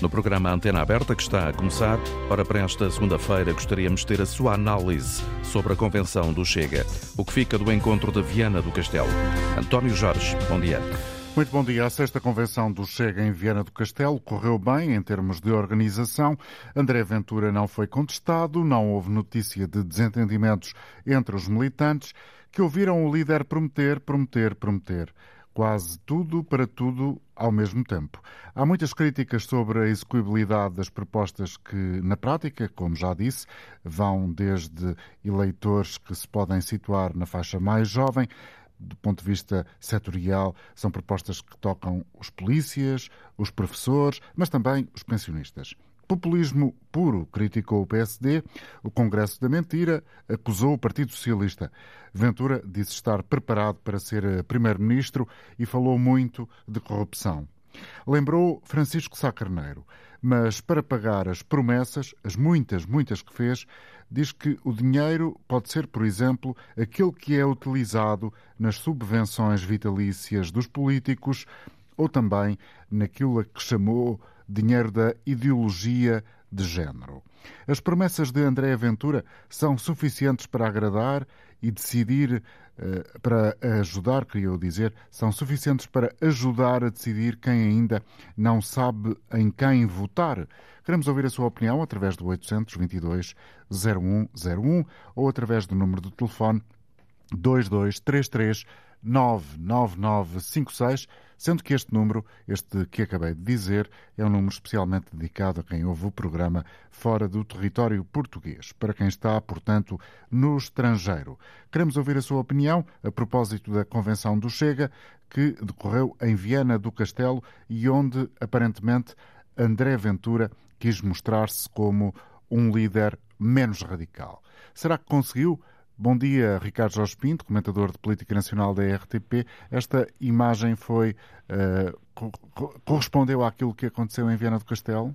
No programa Antena Aberta, que está a começar, ora para esta segunda-feira, gostaríamos de ter a sua análise sobre a convenção do Chega. O que fica do encontro de Viana do Castelo. António Jorge, bom dia. Muito bom dia. A sexta convenção do Chega em Viana do Castelo correu bem em termos de organização. André Ventura não foi contestado, não houve notícia de desentendimentos entre os militantes que ouviram o líder prometer, prometer, prometer quase tudo para tudo ao mesmo tempo. Há muitas críticas sobre a execuibilidade das propostas que, na prática, como já disse, vão desde eleitores que se podem situar na faixa mais jovem, do ponto de vista setorial, são propostas que tocam os polícias, os professores, mas também os pensionistas. Populismo puro, criticou o PSD. O Congresso da Mentira acusou o Partido Socialista. Ventura disse estar preparado para ser eh, primeiro-ministro e falou muito de corrupção. Lembrou Francisco Sá Carneiro, mas para pagar as promessas, as muitas, muitas que fez, diz que o dinheiro pode ser, por exemplo, aquele que é utilizado nas subvenções vitalícias dos políticos ou também naquilo a que chamou dinheiro da ideologia de género. As promessas de André Ventura são suficientes para agradar e decidir, eh, para ajudar, queria eu dizer, são suficientes para ajudar a decidir quem ainda não sabe em quem votar. Queremos ouvir a sua opinião através do 822 0101 ou através do número de telefone 2233 99956 sendo que este número, este que acabei de dizer, é um número especialmente dedicado a quem ouve o programa fora do território português, para quem está, portanto, no estrangeiro. Queremos ouvir a sua opinião a propósito da Convenção do Chega, que decorreu em Viana do Castelo e onde, aparentemente, André Ventura quis mostrar-se como um líder menos radical. Será que conseguiu? Bom dia, Ricardo Jorge Pinto, comentador de Política Nacional da RTP. Esta imagem foi uh, correspondeu àquilo que aconteceu em Viana do Castelo?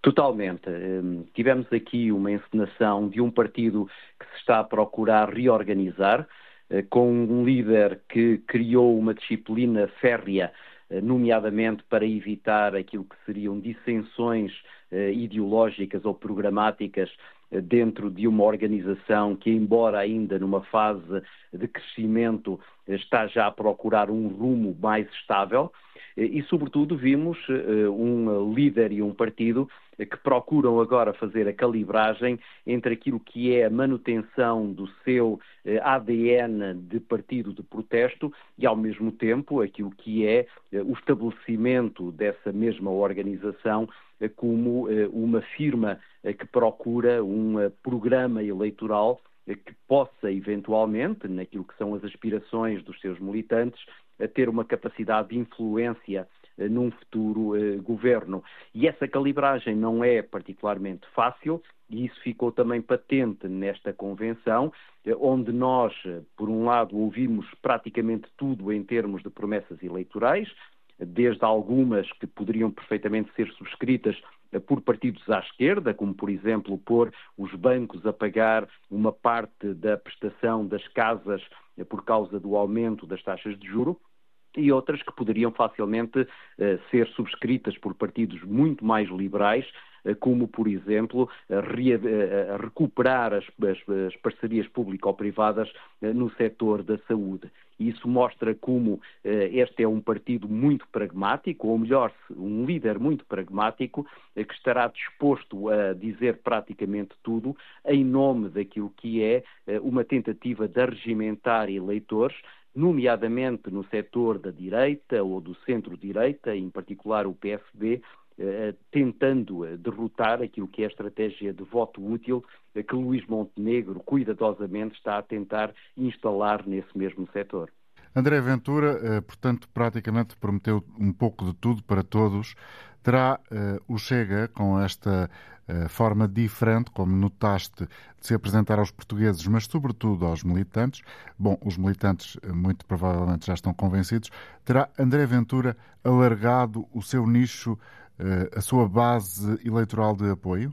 Totalmente. Um, tivemos aqui uma encenação de um partido que se está a procurar reorganizar, uh, com um líder que criou uma disciplina férrea, uh, nomeadamente para evitar aquilo que seriam dissensões ideológicas ou programáticas dentro de uma organização que, embora ainda numa fase de crescimento, está já a procurar um rumo mais estável. E, sobretudo, vimos eh, um líder e um partido que procuram agora fazer a calibragem entre aquilo que é a manutenção do seu eh, ADN de partido de protesto e, ao mesmo tempo, aquilo que é eh, o estabelecimento dessa mesma organização como uma firma que procura um programa eleitoral que possa, eventualmente, naquilo que são as aspirações dos seus militantes, ter uma capacidade de influência eh, num futuro governo. E essa calibragem não é particularmente fácil, e isso ficou também patente nesta convenção, onde nós, por um lado, ouvimos praticamente tudo em termos de promessas eleitorais, desde algumas que poderiam perfeitamente ser subscritas por partidos à esquerda, como por exemplo pôr os bancos a pagar uma parte da prestação das casas por causa do aumento das taxas de juro, e outras que poderiam facilmente uh, ser subscritas por partidos muito mais liberais, uh, como, por exemplo, uh, recuperar as, as, as parcerias público-privadas no setor da saúde. Isso mostra como este é um partido muito pragmático, ou melhor, um líder muito pragmático, que estará disposto a dizer praticamente tudo em nome daquilo que é uma tentativa de arregimentar eleitores nomeadamente no setor da direita ou do centro-direita, em particular o PSD, eh, tentando eh, derrotar aquilo que é a estratégia de voto útil eh, que Luís Montenegro cuidadosamente está a tentar instalar nesse mesmo setor. André Ventura, portanto, praticamente prometeu um pouco de tudo para todos. Terá o Chega, com esta forma diferente, como notaste, de se apresentar aos portugueses, mas sobretudo aos militantes. Bom, os militantes eh, muito provavelmente já estão convencidos. Terá André Ventura alargado o seu nicho, eh, a sua base eleitoral de apoio?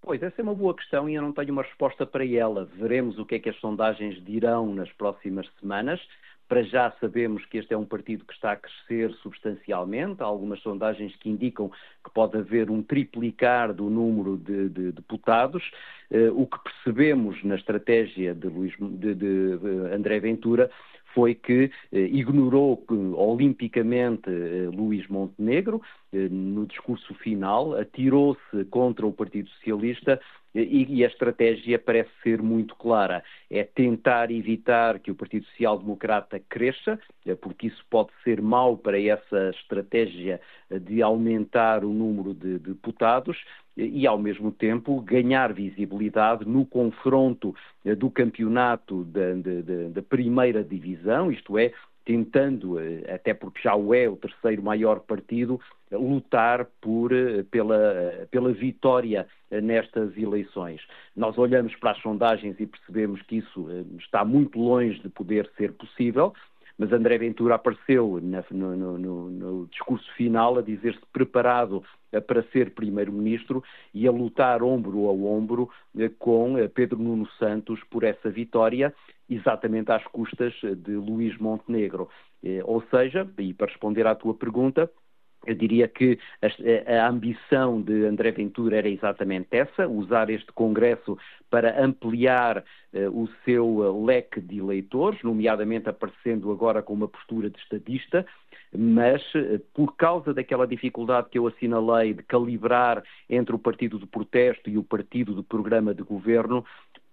Pois, essa é uma boa questão e eu não tenho uma resposta para ela. Veremos o que é que as sondagens dirão nas próximas semanas Para já sabemos que este é um partido que está a crescer substancialmente. Há algumas sondagens que indicam que pode haver um triplicar do número de, de deputados. Uh, o que percebemos na estratégia de, Luís, de, de André Ventura foi que eh, ignorou olimpicamente eh, Luís Montenegro eh, no discurso final, atirou-se contra o Partido Socialista e, a estratégia parece ser muito clara. É tentar evitar que o Partido Social Democrata cresça, porque isso pode ser mau para essa estratégia de aumentar o número de deputados e, ao mesmo tempo, ganhar visibilidade no confronto eh, do campeonato da, da, da primeira divisão, isto é, tentando, eh, até porque já o é o terceiro maior partido, lutar por, eh, pela, pela vitória nestas eleições. Nós olhamos para as sondagens e percebemos que isso está muito longe de poder ser possível, mas André Ventura apareceu na, no, no, no, discurso final a dizer-se preparado eh, para ser primeiro-ministro e a lutar ombro a ombro eh, com eh, Pedro Nuno Santos por essa vitória, exatamente às custas de Luís Montenegro. Ou seja, e para responder à tua pergunta, eu diria que a, ambição de André Ventura era exatamente essa, usar este Congresso para ampliar uh, o seu uh, leque de eleitores, nomeadamente aparecendo agora com uma postura de estadista, mas uh, por causa daquela dificuldade que eu assinalei de calibrar entre o partido de protesto e o partido de programa de governo,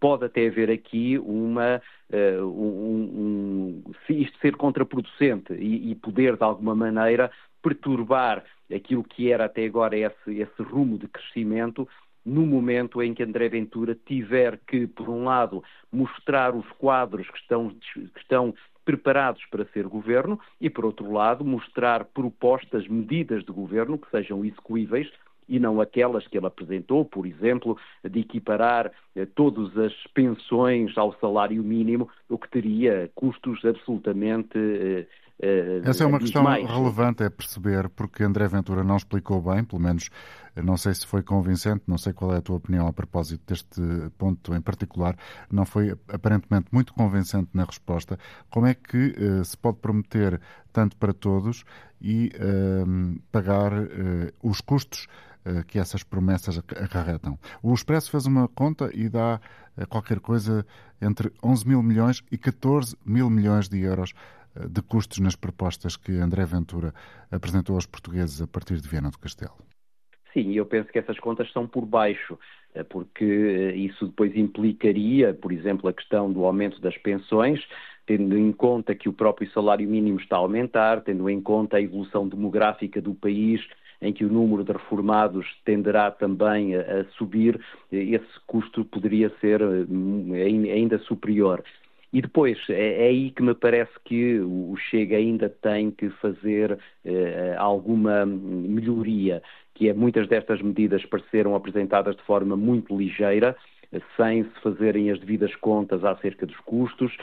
pode até haver aqui uma uh, um, um, isto ser contraproducente e, e, poder de alguma maneira perturbar aquilo que era até agora esse, esse rumo de crescimento no momento em que André Ventura tiver que, por um lado, mostrar os quadros que estão, que estão preparados para ser governo e, por outro lado, mostrar propostas, medidas de governo que sejam execuíveis e não aquelas que ele apresentou, por exemplo, de equiparar eh, todas as pensões ao salário mínimo, o que teria custos absolutamente eh, Essa é uma questão mais. relevante, é perceber, porque André Ventura não explicou bem, pelo menos não sei se foi convincente, não sei qual é a tua opinião a propósito deste ponto em particular, não foi aparentemente muito convincente na resposta. Como é que uh, se pode prometer tanto para todos e uh, pagar os custos que essas promessas acarretam? O Expresso fez uma conta e dá qualquer coisa entre 11 mil milhões e 14 mil milhões de euros de custos nas propostas que André Ventura apresentou aos portugueses a partir de Viana do Castelo? Sim, eu penso que essas contas são por baixo, eh, porque eh, isso depois implicaria, por exemplo, a questão do aumento das pensões, tendo em conta que o próprio salário mínimo está a aumentar, tendo em conta a evolução demográfica do país, em que o número de reformados tenderá também a, subir, eh, esse custo poderia ser ainda superior. E depois, é, é, aí que me parece que o Chega ainda tem que fazer eh, alguma melhoria, que é muitas destas medidas pareceram apresentadas de forma muito ligeira, sem se fazerem as devidas contas acerca dos custos,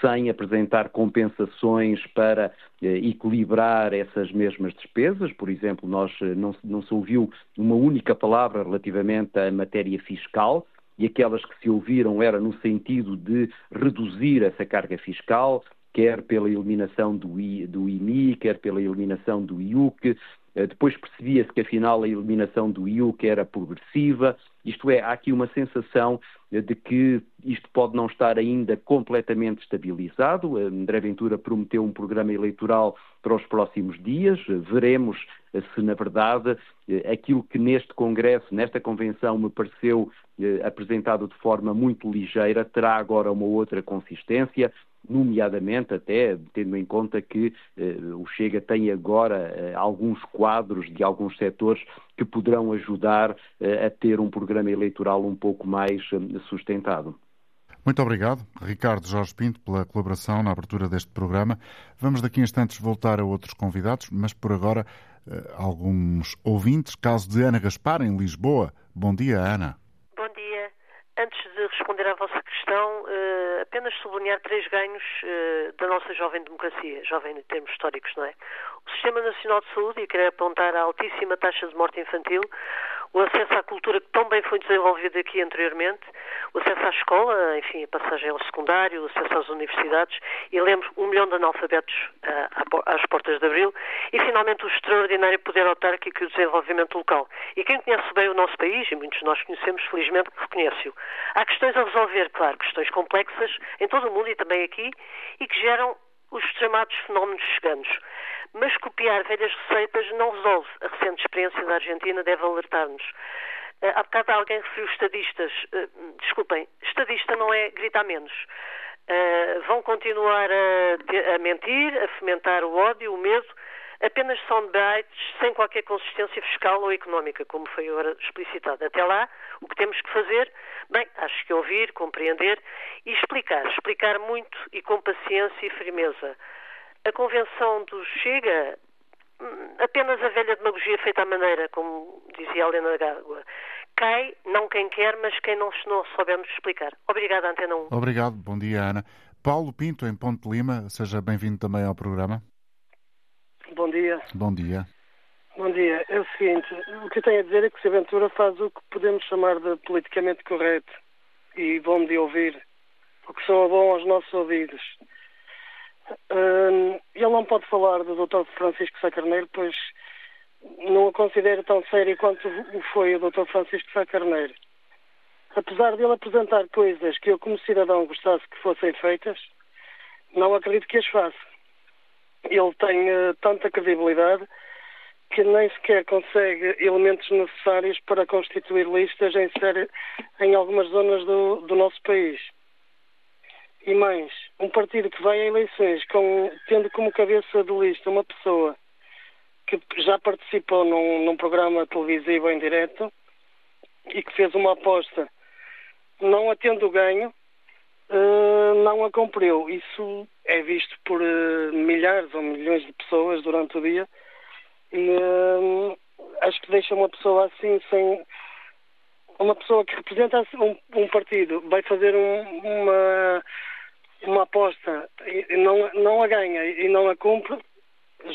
sem apresentar compensações para eh, equilibrar essas mesmas despesas. Por exemplo, nós eh, não, não se ouviu uma única palavra relativamente à matéria fiscal, e aquelas que se ouviram era no sentido de reduzir essa carga fiscal, quer pela eliminação do, I, do IMI, quer pela eliminação do IUC. Eh, depois percebia-se que afinal a eliminação do IUC era progressiva, isto é, há aqui uma sensação de que isto pode não estar ainda completamente estabilizado. André Ventura prometeu um programa eleitoral para os próximos dias. Veremos eh, se, na verdade, aquilo que neste Congresso, nesta Convenção, me pareceu apresentado de forma muito ligeira, terá agora uma outra consistência nomeadamente até tendo em conta que eh, o Chega tem agora eh, alguns quadros de alguns setores que poderão ajudar eh, a ter um programa eleitoral um pouco mais eh, sustentado. Muito obrigado, Ricardo Jorge Pinto, pela colaboração na abertura deste programa. Vamos daqui a instantes voltar a outros convidados, mas por agora eh, alguns ouvintes. Caso de Ana Gaspar, em Lisboa. Bom dia, Ana. Antes de responder à vossa questão, apenas sublinhar três ganhos da nossa jovem democracia, jovem em termos históricos, não é? O Sistema Nacional de Saúde, e querer apontar a altíssima taxa de morte infantil, o acesso à cultura que tão bem foi desenvolvido aqui anteriormente, o acesso à escola, enfim, a passagem ao secundário, o acesso às universidades, e lembro um milhão de analfabetos uh, às portas de abril, e finalmente o extraordinário poder autárquico e o desenvolvimento local. E quem conhece bem o nosso país, e muitos de nós conhecemos, felizmente, reconhece-o. Há questões a resolver, claro, questões complexas em todo o mundo e também aqui, e que geram os chamados fenómenos cheganos. Mas copiar velhas receitas não resolve. A recente experiência da Argentina deve alertar-nos. Uh, há bocado alguém referiu estadistas. Uh, desculpem, estadista não é gritar menos. Uh, vão continuar a, a, mentir, a fomentar o ódio, o medo, apenas soundbites sem qualquer consistência fiscal ou económica, como foi agora explicitado. Até lá, o que temos que fazer, bem, acho que ouvir, compreender e explicar. Explicar muito e com paciência e firmeza. A convenção do Chega Hum, apenas a velha demagogia feita à maneira, como dizia a Helena Gágua. Cai, não quem quer, mas quem não, não soubermos explicar. Obrigada, Antena 1. Obrigado, bom dia, Ana. Paulo Pinto, em Ponte Lima, seja bem-vindo também ao programa. Bom dia. Bom dia. Bom dia. É o seguinte, o que eu tenho a dizer é que o Ventura faz o que podemos chamar de politicamente correto e bom de ouvir, o que soa bom aos nossos ouvidos. Uh, ele não pode falar do Dr. Francisco Sá Carneiro, pois não o considero tão sério quanto foi o Dr. Francisco Sá Carneiro. Apesar de ele apresentar coisas que eu, como cidadão, gostasse que fossem feitas, não acredito que as faça. Ele tem uh, tanta credibilidade que nem sequer consegue elementos necessários para constituir listas em, série, em algumas zonas do, do nosso país. E mais, um partido que vai a eleições com, tendo como cabeça de lista uma pessoa que já participou num, num programa televisivo em direto e que fez uma aposta não a tendo ganho, uh, não a cumpriu. Isso é visto por uh, milhares ou milhões de pessoas durante o dia e uh, acho que deixa uma pessoa assim sem uma pessoa que representa um, um partido vai fazer um, uma uma aposta e não, não a ganha e não a cumpre,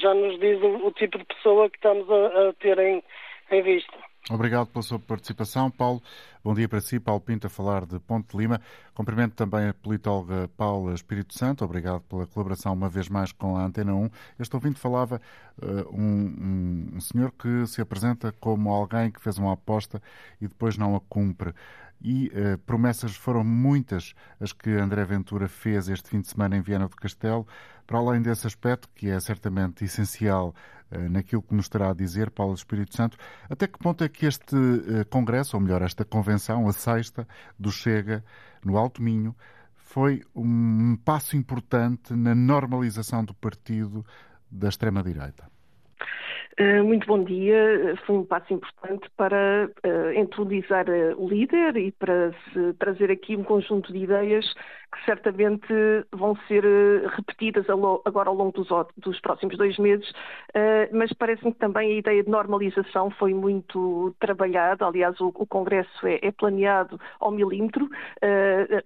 já nos diz o, o tipo de pessoa que estamos a, a ter em, em vista. Obrigado pela sua participação, Paulo. Bom dia para si, Paulo Pinto, a falar de Ponte Lima. Cumprimento também a politóloga Paula Espírito Santo. Obrigado pela colaboração uma vez mais com a Antena 1. Este ouvinte falava uh, um, um, um senhor que se apresenta como alguém que fez uma aposta e depois não a cumpre e uh, promessas foram muitas as que André Ventura fez este fim de semana em Viana do Castelo. Para além desse aspecto, que é certamente essencial uh, naquilo que nos terá a dizer Paulo Espírito Santo, até que ponto é que este uh, congresso, ou melhor, esta convenção, a sexta do Chega, no Alto Minho, foi um passo importante na normalização do partido da extrema-direita? Eh, muito bom dia. Foi um passo importante para uh, entronizar uh, o líder e para trazer aqui um conjunto de ideias que certamente vão ser repetidas agora ao longo dos, dos próximos dois meses, mas parece-me que também a ideia de normalização foi muito trabalhada. Aliás, o, o Congresso é, é, planeado ao milímetro.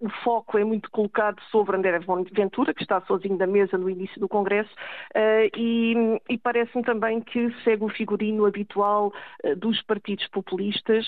o foco é muito colocado sobre André Ventura, que está sozinho da mesa no início do Congresso, e, e parece-me também que segue o figurino habitual dos partidos populistas,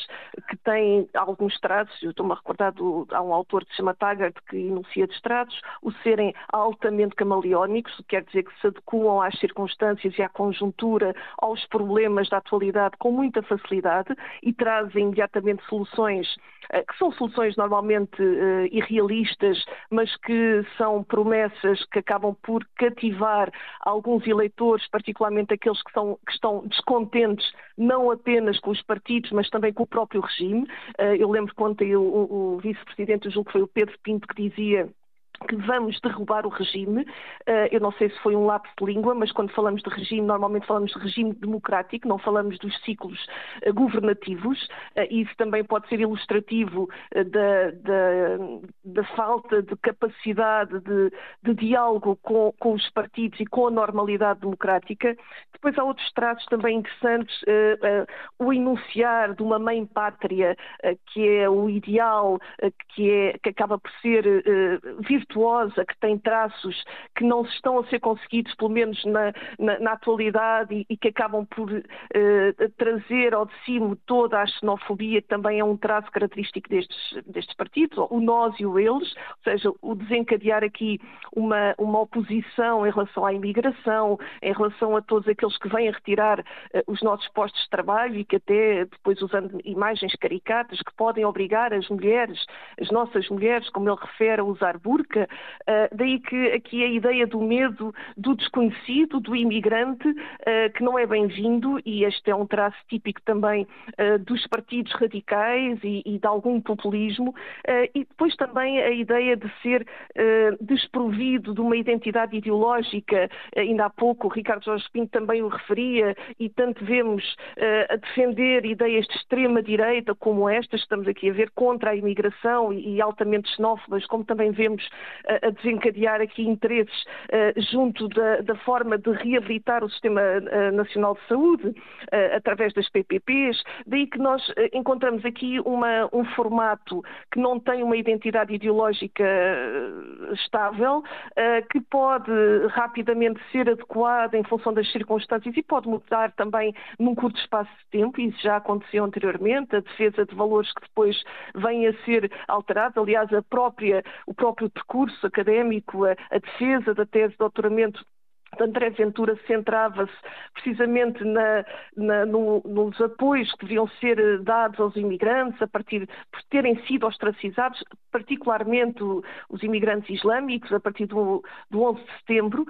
que têm alguns traços, eu estou-me a recordar, há um autor que se chama Taggart que enuncia de traços, o serem altamente camaleónicos, quer dizer que se adequam às circunstâncias e à conjuntura, aos problemas da atualidade com muita facilidade e trazem imediatamente soluções que são soluções normalmente uh, irrealistas, mas que são promessas que acabam por cativar alguns eleitores, particularmente aqueles que, são, que estão descontentes não apenas com os partidos, mas também com o próprio regime. Eh, eu lembro que ontem o, o vice-presidente, julgo que foi o Pedro Pinto, que dizia que vamos derrubar o regime. Uh, eu não sei se foi um lapso de língua, mas quando falamos de regime, normalmente falamos de regime democrático, não falamos dos ciclos uh, governativos. Uh, isso também pode ser ilustrativo da, da, da, falta de capacidade de, de diálogo com, com, os partidos e com a normalidade democrática. Depois há outros traços também interessantes, o enunciar de uma mãe pátria, que é o ideal, que, é, que acaba por ser virtuosa, que tem traços que não estão a ser conseguidos, pelo menos na, na, na atualidade, e, e, que acabam por uh, trazer ao de cima toda a xenofobia, que também é um traço característico destes, destes partidos, o nós e o eles, ou seja, o desencadear aqui uma, uma oposição em relação à imigração, em relação a todos aqueles que vêm a retirar uh, os nossos postos de trabalho e que até depois usando imagens caricatas que podem obrigar as mulheres, as nossas mulheres, como ele refere, a usar burca, uh, daí que aqui a ideia do medo do desconhecido, do imigrante, uh, que não é bem-vindo e este é um traço típico também dos partidos radicais e, e de algum populismo e depois também a ideia de ser desprovido de uma identidade ideológica, ainda há pouco o Ricardo Jorge Pinto também o referia e tanto vemos a defender ideias de extrema-direita como estas, estamos aqui a ver, contra a imigração e, altamente xenófobas, como também vemos uh, a desencadear aqui interesses uh, junto da, da, forma de reabilitar o Sistema uh, Nacional de Saúde através das PPPs. Daí que nós encontramos aqui uma, um formato que não tem uma identidade ideológica estável, que pode rapidamente ser adequado em função das circunstâncias e pode mudar também num curto espaço de tempo, isso já aconteceu anteriormente, a defesa de valores que depois vêm a ser alterados, aliás, a própria, o próprio percurso académico, a, a defesa da tese de doutoramento André Ventura centrava-se precisamente na, na, no, nos apoios que deviam ser eh, dados aos imigrantes a partir por terem sido ostracizados, particularmente os imigrantes islâmicos, a partir do, do 11 de setembro,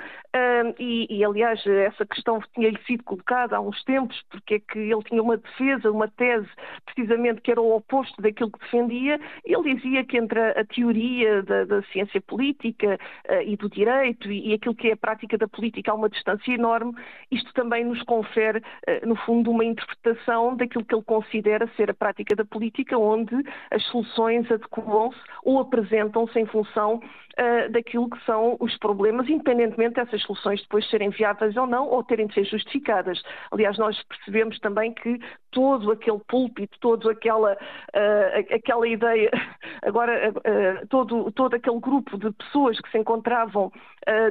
e, e, aliás essa questão tinha-lhe sido colocada há uns tempos, porque é que ele tinha uma defesa, uma tese precisamente que era o oposto daquilo que defendia, ele dizia que entre a, a teoria da, da, ciência política uh, e do direito e, e aquilo que é a prática da política política há uma distância enorme, isto também nos confere, eh, no fundo, uma interpretação daquilo que ele considera ser a prática da política, onde as soluções adequam-se ou apresentam-se em função uh, daquilo que são os problemas, independentemente dessas soluções depois serem viáveis ou não, ou terem de ser justificadas. Aliás, nós percebemos também que todo aquele púlpito, toda aquela, uh, aquela ideia, agora uh, todo, todo aquele grupo de pessoas que se encontravam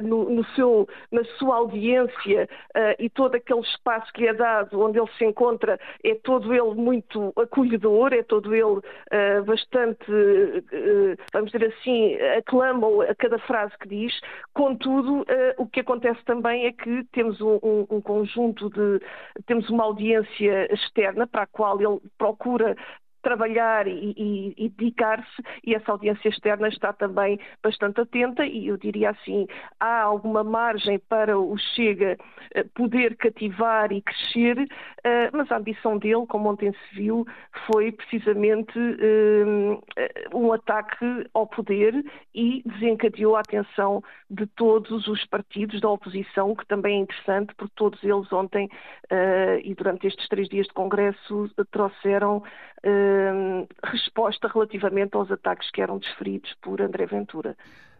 no, no seu, na sua audiência e todo aquele espaço que lhe é dado, onde ele se encontra, é todo ele muito acolhedor, é todo ele bastante, vamos dizer assim, aclama a cada frase que diz. Contudo, uh, o que acontece também é que temos um, um, um conjunto de. temos uma audiência externa para a qual ele procura trabalhar e, e, e dedicar-se, e essa audiência externa está também bastante atenta, e eu diria assim: há alguma margem para o Chega eh, poder cativar e crescer, eh, mas a ambição dele, como ontem se viu, foi precisamente eh, um ataque ao poder e desencadeou a atenção de todos os partidos da oposição, que também é interessante, porque todos eles ontem e durante estes três dias de Congresso trouxeram Hum, resposta relativamente aos ataques que eram desferidos por André Ventura.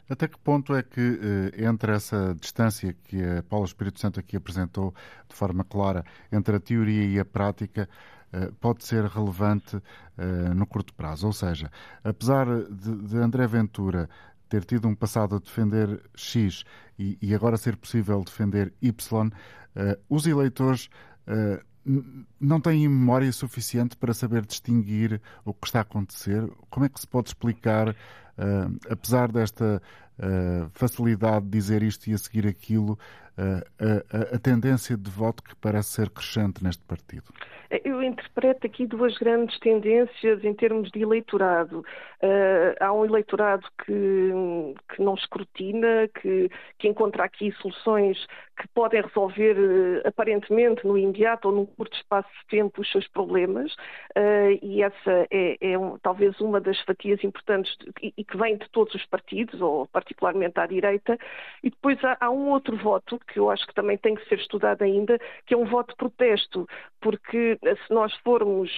Até que ponto é que, eh, entre essa distância que a Paula Espírito Santo aqui apresentou de forma clara entre a teoria e a prática, eh, pode ser relevante eh, no curto prazo? Ou seja, apesar de André Ventura ter tido um passado a defender X e agora ser possível defender Y, os eleitores não têm memória suficiente para saber distinguir o que está a acontecer? Como é que se pode explicar, uh, apesar desta uh, facilidade de dizer isto e a seguir aquilo, uh, a, tendência de voto que parece ser crescente neste partido? Eu interpreto aqui duas grandes tendências em termos de eleitorado. Há um eleitorado que, que não escrutina, que, que encontra aqui soluções que podem resolver uh, aparentemente no imediato ou num curto espaço de tempo os seus problemas uh, e essa é, é um, talvez uma das fatias importantes de, e, e, que vem de todos os partidos, ou particularmente à direita. E depois há, há um outro voto que eu acho que também tem que ser estudado ainda, que é um voto de protesto, porque se nós formos,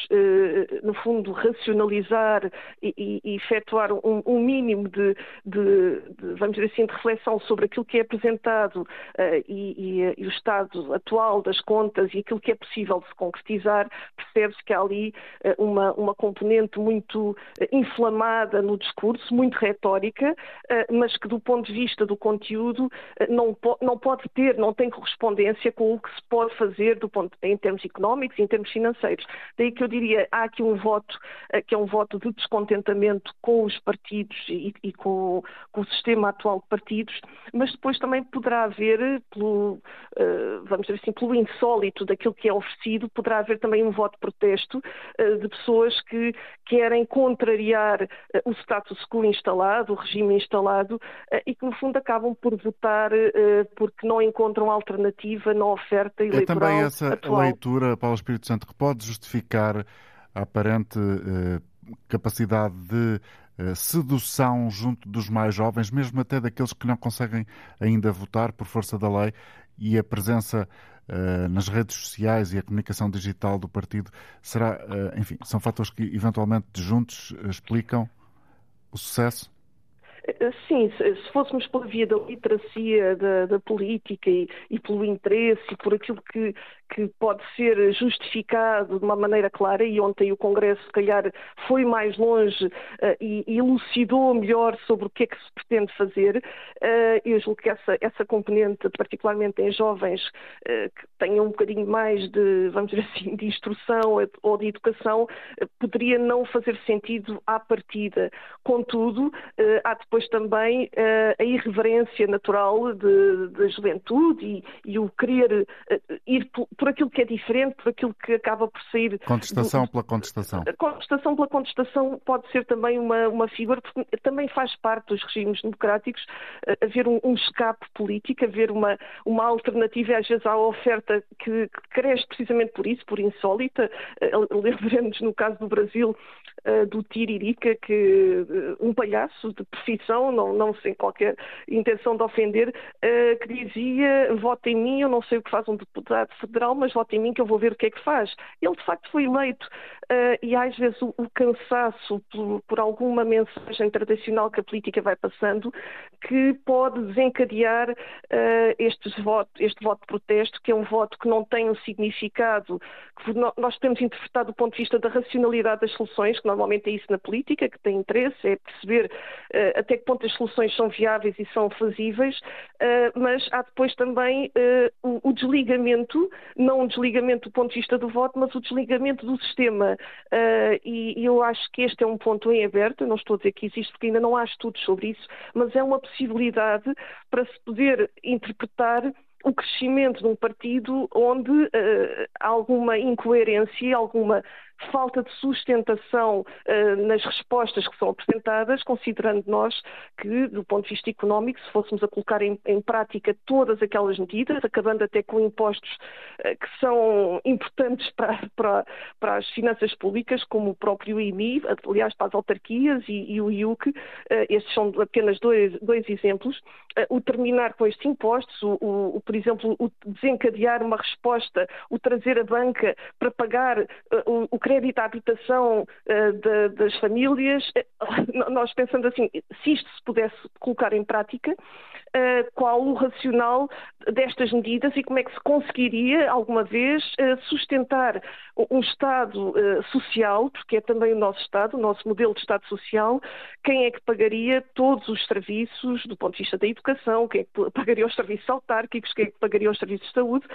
no fundo, racionalizar e, efetuar um, mínimo de, de, de, vamos dizer assim, de reflexão sobre aquilo que é apresentado e, e, e o estado atual das contas e aquilo que é possível de se concretizar, percebe-se que há ali uma, uma componente muito inflamada no discurso, muito retórica, mas que do ponto de vista do conteúdo não, não pode ter, não tem correspondência com o que se pode fazer do ponto, em termos económicos e em termos financeiros. Daí que eu diria, há aqui um voto que é um voto de descontentamento com os partidos e, e com, com, o sistema atual de partidos, mas depois também poderá haver, pelo, vamos dizer assim, pelo insólito daquilo que é oferecido, poderá haver também um voto de protesto de pessoas que querem contrariar o status quo instalado, o regime instalado, e que no fundo acabam por votar porque não encontram alternativa na oferta eleitoral. É também essa atual. leitura, Paulo Espírito Santo, que pode justificar a aparente capacidade de sedução junto dos mais jovens, mesmo até daqueles que não conseguem ainda votar por força da lei, e a presença uh, nas redes sociais e a comunicação digital do partido será, enfim, são fatores que eventualmente juntos explicam o sucesso? Sim, se fôssemos pela via da literacia, da, da política e, e, pelo interesse e por aquilo que, que pode ser justificado de uma maneira clara, e ontem o Congresso, se calhar, foi mais longe uh, e, elucidou melhor sobre o que é que se pretende fazer. Uh, eu julgo que essa, essa componente, particularmente em jovens uh, que tenham um bocadinho mais de, vamos dizer assim, de instrução ou de educação, poderia não fazer sentido à partida. Contudo, há depois também a irreverência natural da juventude e, e, o querer ir por aquilo que é diferente, por aquilo que acaba por sair. Contestação do... pela contestação. Contestação pela contestação pode ser também uma, uma figura, porque também faz parte dos regimes democráticos uh, haver um, um, escape político, haver uma, uma alternativa, às vezes, à oferta que, que cresce precisamente por isso, por insólita. Uh, Lembremos, no caso do Brasil, uh, do Tiririca, que um palhaço de profissão, não, não sem qualquer intenção de ofender, que dizia: vota em mim, eu não sei o que faz um deputado federal mas vote em mim que eu vou ver o que é que faz. Ele de facto foi eleito uh, e às vezes o, o cansaço por, por, alguma mensagem tradicional que a política vai passando que pode desencadear uh, estes voto, este voto de protesto, que é um voto que não tem um significado, que nós podemos interpretar do ponto de vista da racionalidade das soluções, que normalmente é isso na política, que tem interesse, é perceber uh, até que ponto as soluções são viáveis e são fazíveis, mas há depois também o, o desligamento não um desligamento do ponto de vista do voto, mas o desligamento do sistema. Uh, e, e, eu acho que este é um ponto em aberto, não estou a dizer que existe, porque ainda não há estudos sobre isso, mas é uma possibilidade para se poder interpretar o crescimento de um partido onde uh, alguma incoerência, alguma falta de sustentação uh, nas respostas que são apresentadas, considerando nós que, do ponto de vista económico, se fôssemos a colocar em, em prática todas aquelas medidas, acabando até com impostos uh, que são importantes para, para, para, as finanças públicas, como o próprio IMI, aliás, para as autarquias e, e o IUC, uh, estes são apenas dois, dois exemplos, o terminar com estes impostos, o, o, por exemplo, o desencadear uma resposta, o trazer a banca para pagar o, o crédito à habitação uh, de, das famílias, uh, nós pensamos assim, se isto se pudesse colocar em prática, uh, qual o racional destas medidas e como é que se conseguiria, alguma vez, sustentar um Estado social, porque é também o nosso Estado, o nosso modelo de Estado social, quem é que pagaria todos os serviços do ponto de vista da educação, quem é que pagaria os serviços autárquicos, quem é que pagaria os serviços de saúde,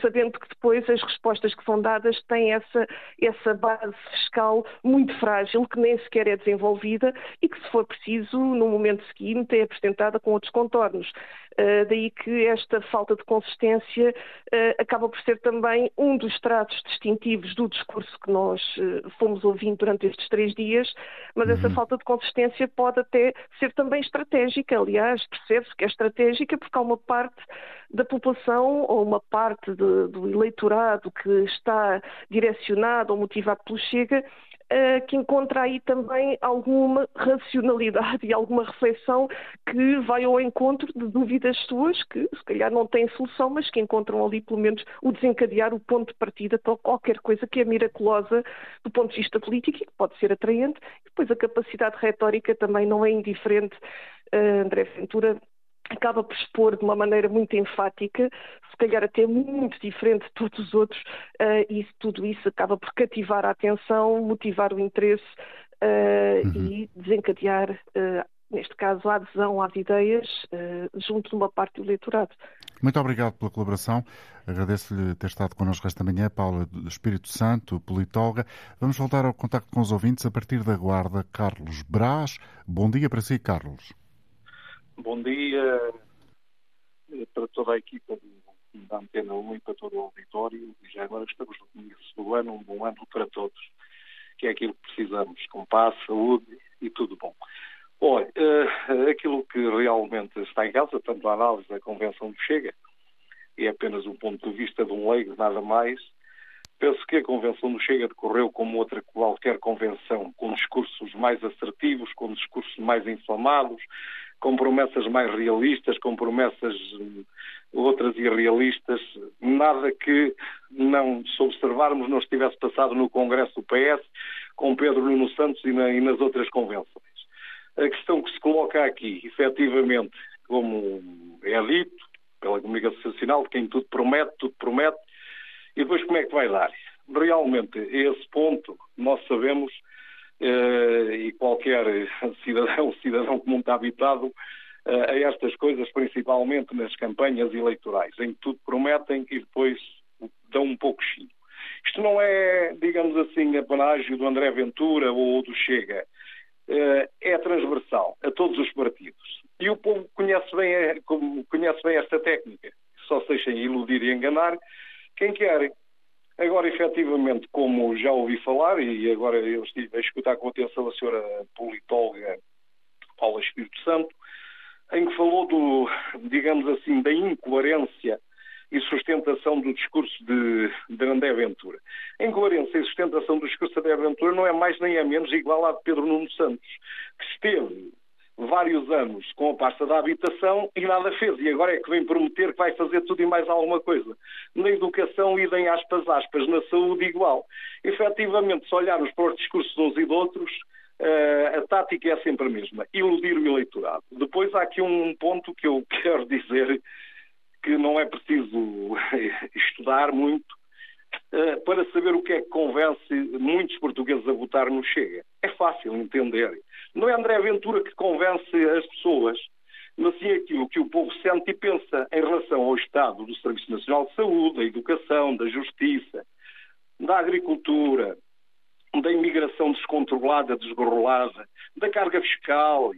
sabendo que depois as respostas que são dadas têm essa, essa base fiscal muito frágil, que nem sequer é desenvolvida e que, se for preciso, no momento seguinte, é apresentada com outros contornos. Uh, daí que esta falta de consistência uh, acaba por ser também um dos traços distintivos do discurso que nós uh, fomos ouvindo durante estes três dias, mas uhum. essa falta de consistência pode até ser também estratégica. Aliás, percebe-se que é estratégica porque há uma parte da população ou uma parte de, do eleitorado que está direcionado ou motivado pelo Chega que encontra aí também alguma racionalidade e alguma reflexão que vai ao encontro de dúvidas suas que se calhar não têm solução, mas que encontram ali pelo menos o desencadear, o ponto de partida para qualquer coisa que é miraculosa do ponto de vista político e que pode ser atraente. E depois a capacidade retórica também não é indiferente. Uh, André Ventura acaba por expor de uma maneira muito enfática, se calhar até muito diferente de todos os outros, uh, e tudo isso acaba por cativar a atenção, motivar o interesse uh, uhum. e desencadear, uh, neste caso, a adesão às ideias junto de uma parte do eleitorado. Muito obrigado pela colaboração. Agradeço-lhe ter estado connosco esta manhã, Paula do Espírito Santo, politóloga. Vamos voltar ao contacto com os ouvintes a partir da Guarda. Carlos Brás. Bom dia para si, Carlos. Bom dia eh, para toda a equipa da Antena 1 e para todo o auditório. E já agora estamos no começo do ano, um bom ano para todos, que é aquilo que precisamos, com paz, saúde e tudo bom. Olha, uh, aquilo que realmente está em causa, tanto a análise da Convenção do Chega, é apenas um ponto de vista de um leigo, nada mais. Penso que a Convenção do Chega decorreu como outra qualquer convenção, com discursos mais assertivos, com discursos mais inflamados, com promessas mais realistas, com promessas hum, outras irrealistas, nada que não, se observarmos, não estivesse passado no Congresso do PS, com Pedro Nuno Santos e, na, e nas outras convenções. A questão que se coloca aqui, efetivamente, como é dito pela comunicação social, quem tudo promete, tudo promete, e depois como é que vai dar? Realmente, esse ponto, nós sabemos eh, e qualquer cidadão, cidadão comum está habitado eh, a estas coisas, principalmente nas campanhas eleitorais, em que tudo prometem e depois dão um pouco chino. Isto não é, digamos assim, apanágio do André Ventura ou do Chega. Eh, é transversal a todos os partidos. E o povo conhece bem, conhece bem esta técnica. Só se deixem iludir e enganar quem quer. Agora, efetivamente, como já ouvi falar, e agora eu estive a escutar com atenção a senhora politóloga Paula Espírito Santo, em que falou do, digamos assim, da incoerência e sustentação do discurso de, de André Ventura. A incoerência e sustentação do discurso de André Ventura não é mais nem é menos igual à de Pedro Nuno Santos, que esteve vários anos com a pasta da habitação e nada fez. E agora é que vem prometer que vai fazer tudo e mais alguma coisa. Na educação, idem aspas, aspas. Na saúde, igual. Efetivamente, se olharmos para os discursos uns e de outros, uh, a tática é sempre a mesma. Iludir o eleitorado. Depois há aqui um ponto que eu quero dizer que não é preciso estudar muito uh, para saber o que é que convence muitos portugueses a votar no Chega. É fácil entender. Não é André Ventura que convence as pessoas, mas sim aquilo que o povo sente e pensa em relação ao Estado do Serviço Nacional de Saúde, da educação, da justiça, da agricultura, da imigração descontrolada, desgorrolada, da carga fiscal,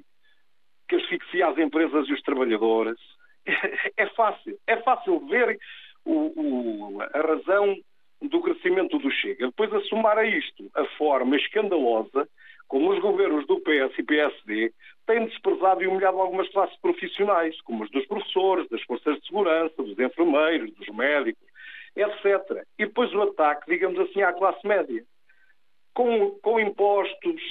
que asfixia as empresas e os trabalhadores. É fácil, é fácil ver o, o, a razão do crescimento do Chega. Depois, a somar a isto a forma escandalosa como os governos do PS e PSD têm desprezado e humilhado algumas classes profissionais, como as dos professores, das forças de segurança, dos enfermeiros, dos médicos, etc. E depois o ataque, digamos assim, à classe média. Com, com impostos,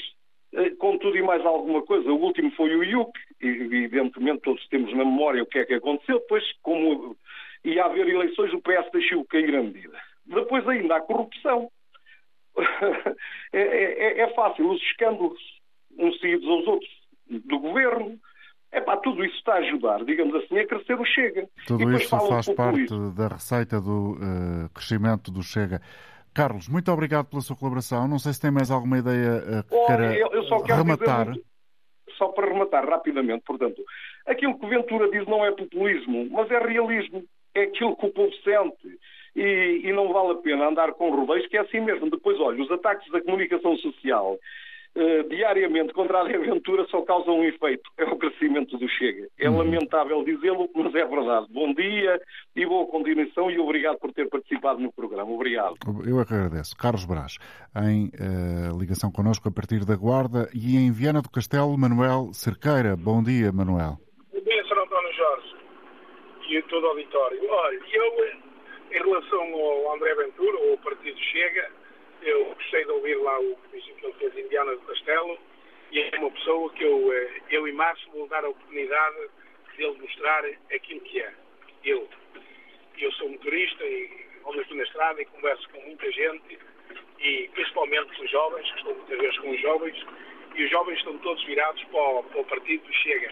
eh, com tudo e mais alguma coisa. O último foi o IUC, e evidentemente todos temos na memória o que é que aconteceu. Depois, como ia haver eleições, o PS deixou cair a medida. Depois ainda há corrupção. É, é, é, é, fácil, os escândalos uns seguidos aos outros do governo. É pá, tudo isso está a ajudar, digamos assim, a crescer o Chega. Tudo isso faz parte isso. da receita do uh, crescimento do Chega. Carlos, muito obrigado pela sua colaboração. Não sei se tem mais alguma ideia uh, que queira eu, eu só quero rematar. Dizer, só para rematar rapidamente, portanto, aquilo que Ventura diz não é populismo, mas é realismo. É aquilo que o povo sente e, e, não vale a pena andar com rodeios, que é assim mesmo. Depois, olha, os ataques da comunicação social uh, diariamente contra a aventura só causam um efeito, é o crescimento do Chega. É uhum. lamentável dizê-lo, mas é verdade. Bom dia e boa continuação e obrigado por ter participado no programa. Obrigado. Eu é que agradeço. Carlos Brás, em uh, ligação connosco a partir da Guarda e em Viana do Castelo, Manuel Cerqueira. Bom dia, Manuel. Bom dia, Sr. António Jorge e todo o auditório. Olha, eu em relação ao André Ventura, ou ao Partido Chega, eu gostei de ouvir lá o comício que ele fez Indiana do Castelo e é uma pessoa que eu, eh, eu e Márcio vou dar a oportunidade de ele mostrar aquilo que é. Eu, eu sou motorista e ando aqui na estrada e converso com muita gente e principalmente com os jovens, que estou muitas vezes com os jovens, e os jovens estão todos virados para o, para o partido do Chega.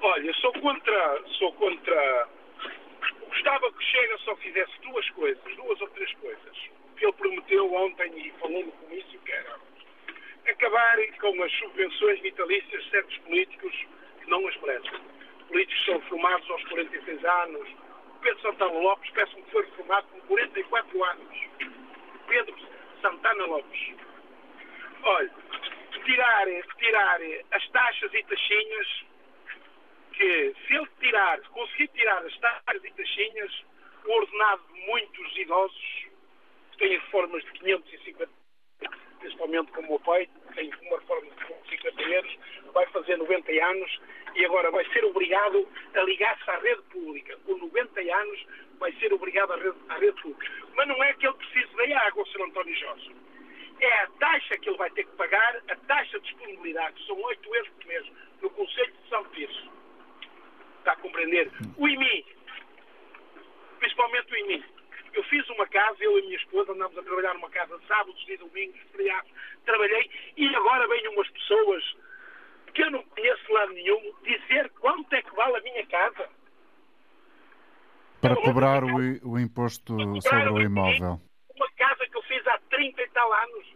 Olha, sou contra, sou contra. Gostava que Chega só fizesse duas coisas, duas ou três coisas. Que ele prometeu ontem e falou no comício que era acabar com as subvenções vitalícias de certos políticos que não as merecem. Políticos que são formados aos 46 anos. Pedro Santana Lopes, peço-me que foi reformado com 44 anos. Pedro Santana Lopes. Olha, retirar, retirar as taxas e taxinhas, que se ele tirar, se conseguir tirar as taxas e taxinhas, o ordenado de muitos idosos, que têm reformas de 550, principalmente como o pai, tem uma reforma de 50 euros, vai fazer 90 anos e agora vai ser obrigado a ligar-se à rede pública. Com 90 anos vai ser obrigado à rede, à rede pública. Mas não é que ele precise da água, Sr. António Jorge é a taxa que ele vai ter que pagar, a taxa de disponibilidade, que são 8 euros por mês, no Conselho de São Tirso. Está a compreender? O IMI, principalmente o IMI. Eu fiz uma casa, eu e a minha esposa andamos a trabalhar numa casa sábados e domingos, feriados, trabalhei, e agora vêm umas pessoas que eu não conheço lado nenhum dizer quanto é que vale a minha casa. Para cobrar o, o imposto sobre o imóvel fiz há 30 e tal anos,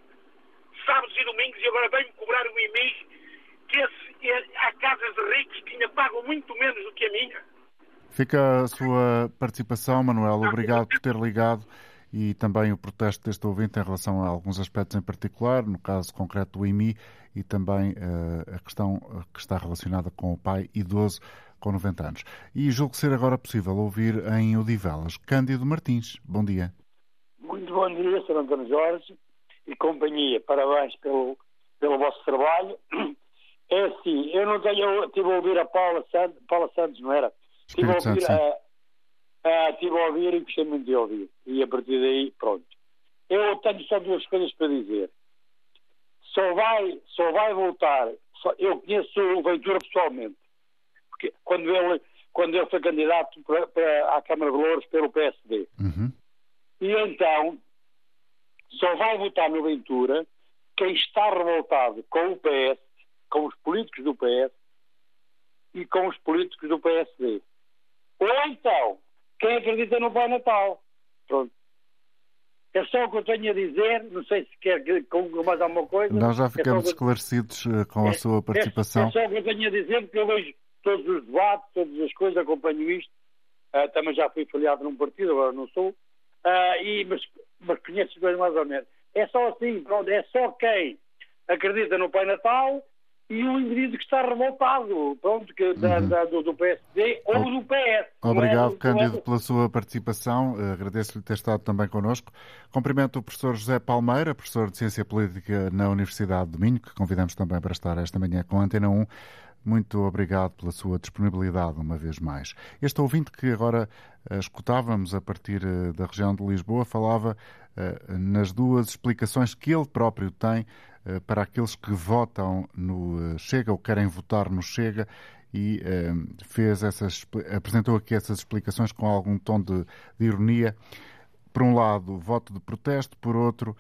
sábados e domingos, e agora vem-me cobrar o IMI, que esse, é, há casas de ricos que ainda pagam muito menos do que a minha. Fica a sua participação, Manuel. Obrigado por ter ligado e também o protesto deste ouvinte em relação a alguns aspectos em particular, no caso concreto do IMI e também uh, a questão que está relacionada com o pai idoso com 90 anos. E julgo ser agora possível ouvir em Odivelas Cândido Martins. Bom dia. Muito bom dia, Sr. António Jorge e companhia. Parabéns pelo, pelo vosso trabalho. É assim, eu não tenho. Eu estive a ouvir a Paula Santos, Paula Santos não era? Estive a ouvir, a, a, estive a ouvir e gostei muito de ouvir. E a partir daí, pronto. Eu tenho só duas coisas para dizer. Só vai, só vai voltar. Só, eu conheço o Ventura pessoalmente. Porque quando ele, quando ele foi candidato para, para, à Câmara de Louros pelo PSD. Uhum. E então só vai votar no Ventura quem está revoltado com o PS, com os políticos do PS e com os políticos do PSD. Ou então, quem acredita no Pai Natal. Pronto. É só o que eu tenho a dizer, não sei se quer mais alguma coisa. Nós já ficamos é esclarecidos eh, com a é, sua participação. É, é, só o que eu tenho a dizer, porque eu vejo todos os debates, todas as coisas, acompanho isto. Uh, também já fui filiado num partido, agora não sou. Uh, e, mas, mas conheço as coisas mais ou menos. É só assim, pronto, é só quem acredita no Pai Natal e o indivíduo que está revoltado, pronto, que, da, uhum. da, do, do, PSD ou do PS. Obrigado, é, Cândido, pela sua participação. Uh, Agradeço-lhe ter estado também connosco. Cumprimento o professor José Palmeira, professor de Ciência Política na Universidade de Minho, que convidamos também para estar esta manhã com a Antena 1. Muito obrigado pela sua disponibilidade uma vez mais. Este ouvinte que agora uh, escutávamos a partir uh, da região de Lisboa falava nas duas explicações que ele próprio tem para aqueles que votam no Chega ou querem votar no Chega e fez essas, apresentou aqui essas explicações com algum tom de, de ironia. Por um lado, voto de protesto, por outro,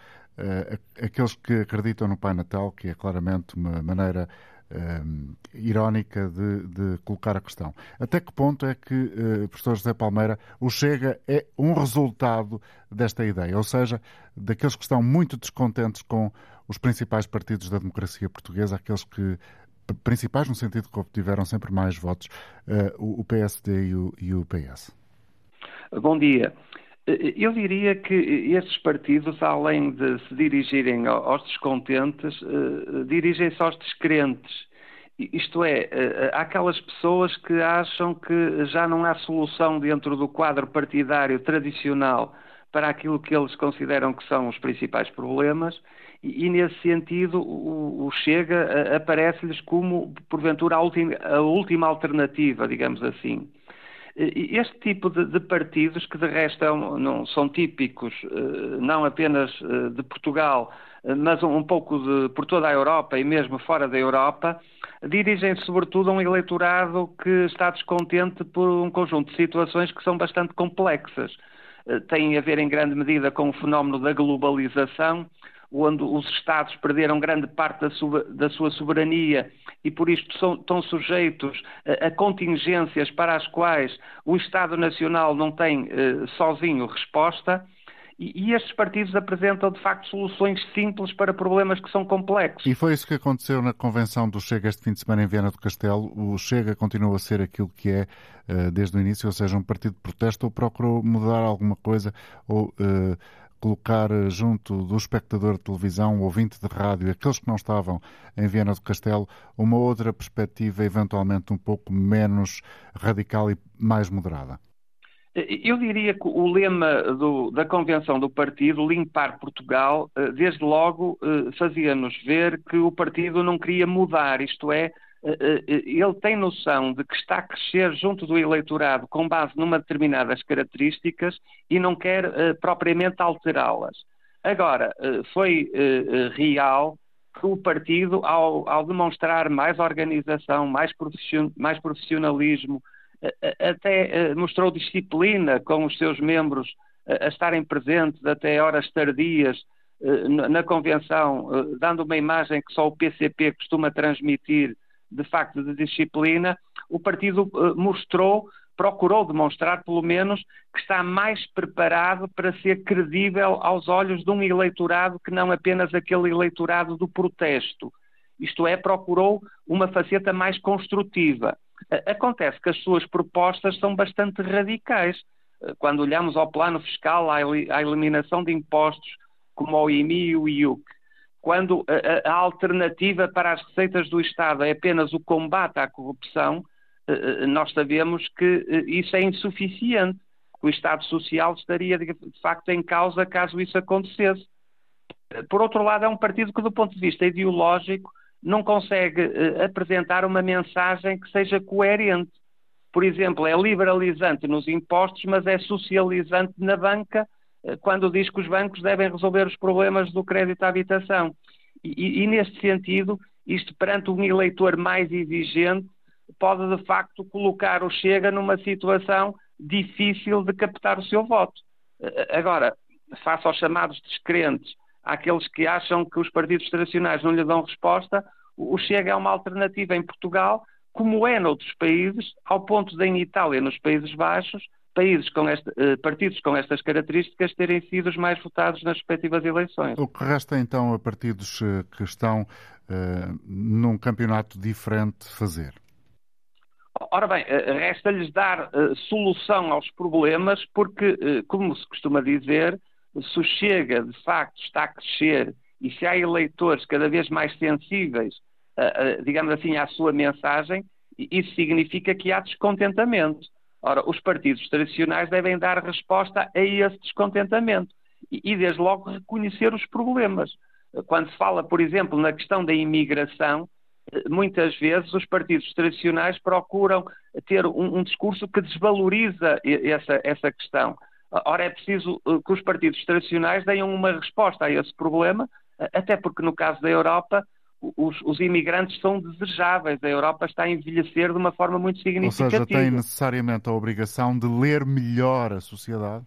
aqueles que acreditam no Pai Natal, que é claramente uma maneira uh, irónica de, de, colocar a questão. Até que ponto é que, professor José Palmeira, o Chega é um resultado desta ideia? Ou seja, daqueles que estão muito descontentes com os principais partidos da democracia portuguesa, aqueles que principais no sentido que obtiveram sempre mais votos, uh, o PSD e o, e o PS? Bom dia. Eu diria que estes partidos, além de se dirigirem aos descontentes, eh, dirigem-se aos descrentes. Isto é, eh, há aquelas pessoas que acham que já não há solução dentro do quadro partidário tradicional para aquilo que eles consideram que são os principais problemas, e, nesse sentido o, Chega aparece-lhes como, porventura, a última, a última alternativa, digamos assim. Este tipo de, de partidos, que de resto é não, são típicos não apenas de Portugal, mas um, pouco de, por toda a Europa e mesmo fora da Europa, dirigem-se sobretudo a um eleitorado que está descontente por um conjunto de situações que são bastante complexas. Têm a ver em grande medida com o fenómeno da globalização, onde os Estados perderam grande parte da sua, da sua soberania e por isto são, estão sujeitos a, a, contingências para as quais o Estado Nacional não tem eh, sozinho resposta. E, e, estes partidos apresentam, de facto, soluções simples para problemas que são complexos. E foi isso que aconteceu na convenção do Chega este fim de semana em Viana do Castelo. O Chega continua a ser aquilo que é uh, desde o início, ou seja, um partido de protesto, ou procurou mudar alguma coisa, ou uh, colocar junto do espectador de televisão, ouvinte de rádio, aqueles que não estavam em Viana do Castelo, uma outra perspectiva eventualmente um pouco menos radical e mais moderada? Eu diria que o lema do, da convenção do partido, limpar Portugal, eh, desde logo eh, fazia-nos ver que o partido não queria mudar, isto é, eh, ele tem noção de que está a crescer junto do eleitorado com base numa determinadas características e não quer propriamente alterá-las. Agora, foi real que o partido, ao, ao demonstrar mais organização, mais, mais profissionalismo, até mostrou disciplina com os seus membros a estarem presentes até horas tardias na convenção, dando uma imagem que só o PCP costuma transmitir, de facto, de disciplina, o partido mostrou, procurou demonstrar, pelo menos, que está mais preparado para ser credível aos olhos de um eleitorado que não apenas aquele eleitorado do protesto. Isto é, procurou uma faceta mais construtiva. Acontece que as suas propostas são bastante radicais. Eh, quando olhamos ao plano fiscal, à eliminação de impostos como o IMI e o IUC, quando a, alternativa para as receitas do Estado é apenas o combate à corrupção, eh, eh, nós sabemos que isso é insuficiente. O Estado Social estaria de facto em causa caso isso acontecesse. Por outro lado, é um partido que, do ponto de vista ideológico, não consegue uh, apresentar uma mensagem que seja coerente. Por exemplo, é liberalizante nos impostos, mas é socializante na banca uh, quando diz que os bancos devem resolver os problemas do crédito à habitação. E, e, neste sentido, isto perante um eleitor mais exigente, pode de facto colocar o Chega numa situação difícil de captar o seu voto. Uh, agora, face aos chamados descrentes, àqueles que acham que os partidos tradicionais não lhe dão resposta, o Chega é uma alternativa em Portugal, como é noutros países, ao ponto de em Itália, nos Países Baixos, países com este, eh, partidos com estas características terem sido os mais votados nas respectivas eleições. O que resta então a partidos eh, que estão uh, num campeonato diferente fazer? Ora bem, resta-lhes dar uh, solução aos problemas, porque, uh, como se costuma dizer, se o Chega de facto está a crescer e se há eleitores cada vez mais sensíveis, digamos assim, à sua mensagem, isso significa que há descontentamento. Ora, os partidos tradicionais devem dar resposta a esse descontentamento e, e desde logo, reconhecer os problemas. Quando se fala, por exemplo, na questão da imigração, muitas vezes os partidos tradicionais procuram ter um, um discurso que desvaloriza essa, essa questão. Ora, é preciso eh, que os partidos tradicionais deem uma resposta a esse problema, até porque no caso da Europa os, os, imigrantes são desejáveis. A Europa está a envelhecer de uma forma muito significativa. Ou seja, tem necessariamente a obrigação de ler melhor a sociedade?